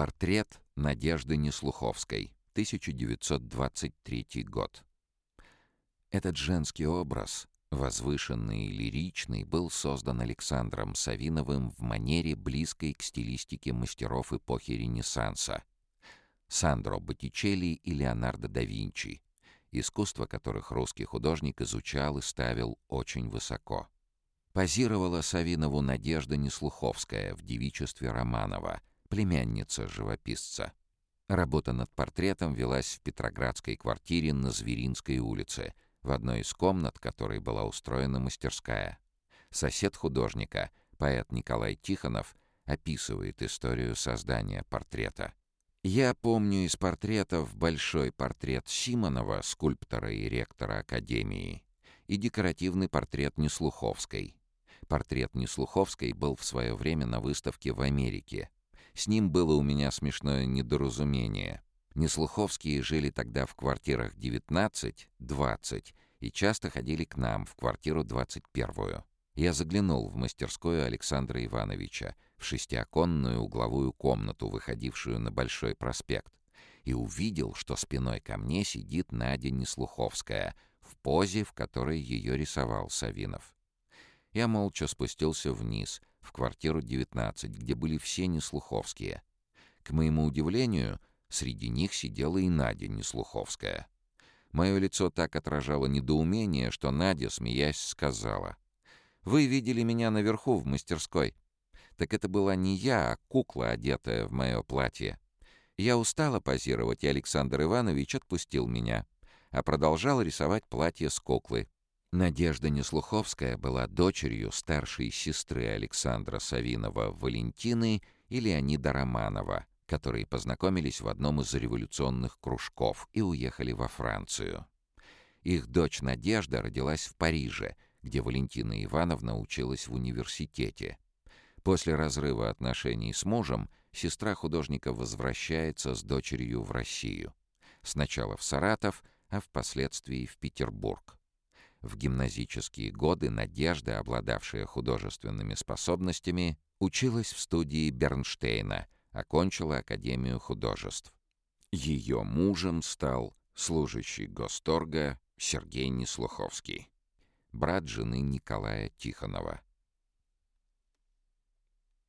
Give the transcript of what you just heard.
Портрет Надежды Неслуховской, 1923 год. Этот женский образ, возвышенный и лиричный, был создан Александром Савиновым в манере, близкой к стилистике мастеров эпохи Ренессанса. Сандро Боттичелли и Леонардо да Винчи, искусство которых русский художник изучал и ставил очень высоко. Позировала Савинову Надежда Неслуховская в девичестве Романова, племянница живописца. Работа над портретом велась в Петроградской квартире на Зверинской улице, в одной из комнат которой была устроена мастерская. Сосед художника, поэт Николай Тихонов, описывает историю создания портрета. Я помню из портретов большой портрет Симонова, скульптора и ректора Академии, и декоративный портрет Неслуховской. Портрет Неслуховской был в свое время на выставке в Америке. С ним было у меня смешное недоразумение. Неслуховские жили тогда в квартирах 19, 20 и часто ходили к нам в квартиру 21. Я заглянул в мастерскую Александра Ивановича, в шестиоконную угловую комнату, выходившую на Большой проспект, и увидел, что спиной ко мне сидит Надя Неслуховская в позе, в которой ее рисовал Савинов. Я молча спустился вниз, в квартиру 19, где были все Неслуховские. К моему удивлению, среди них сидела и Надя Неслуховская. Мое лицо так отражало недоумение, что Надя, смеясь, сказала — вы видели меня наверху в мастерской. Так это была не я, а кукла, одетая в мое платье. Я устала позировать, и Александр Иванович отпустил меня, а продолжал рисовать платье с куклы. Надежда Неслуховская была дочерью старшей сестры Александра Савинова Валентины и Леонида Романова, которые познакомились в одном из революционных кружков и уехали во Францию. Их дочь Надежда родилась в Париже — где Валентина Ивановна училась в университете. После разрыва отношений с мужем сестра художника возвращается с дочерью в Россию. Сначала в Саратов, а впоследствии в Петербург. В гимназические годы Надежда, обладавшая художественными способностями, училась в студии Бернштейна, окончила Академию художеств. Ее мужем стал служащий Госторга Сергей Неслуховский брат жены Николая Тихонова.